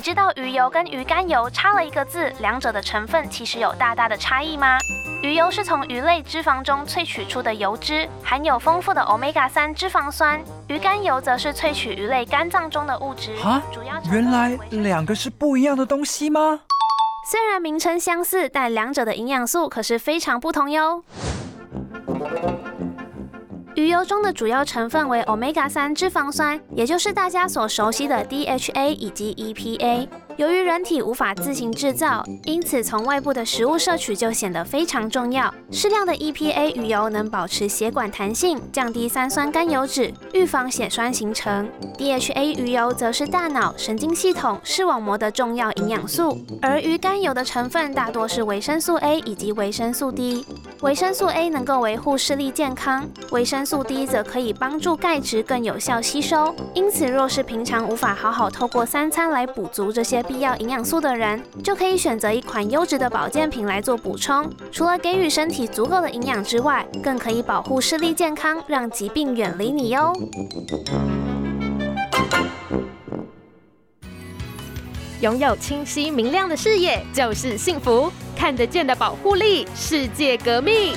你知道鱼油跟鱼肝油差了一个字，两者的成分其实有大大的差异吗？鱼油是从鱼类脂肪中萃取出的油脂，含有丰富的 omega 三脂肪酸；鱼肝油则是萃取鱼类肝脏中的物质。啊，原来两个是不一样的东西吗？虽然名称相似，但两者的营养素可是非常不同哟。鱼油中的主要成分为 omega 三脂肪酸，也就是大家所熟悉的 DHA 以及 EPA。由于人体无法自行制造，因此从外部的食物摄取就显得非常重要。适量的 EPA 鱼油能保持血管弹性，降低三酸甘油脂，预防血栓形成。DHA 鱼油则是大脑、神经系统、视网膜的重要营养素。而鱼肝油的成分大多是维生素 A 以及维生素 D。维生素 A 能够维护视力健康，维生素 D 则可以帮助钙质更有效吸收。因此，若是平常无法好好透过三餐来补足这些，必要营养素的人，就可以选择一款优质的保健品来做补充。除了给予身体足够的营养之外，更可以保护视力健康，让疾病远离你哟。拥有清晰明亮的视野就是幸福，看得见的保护力，世界革命。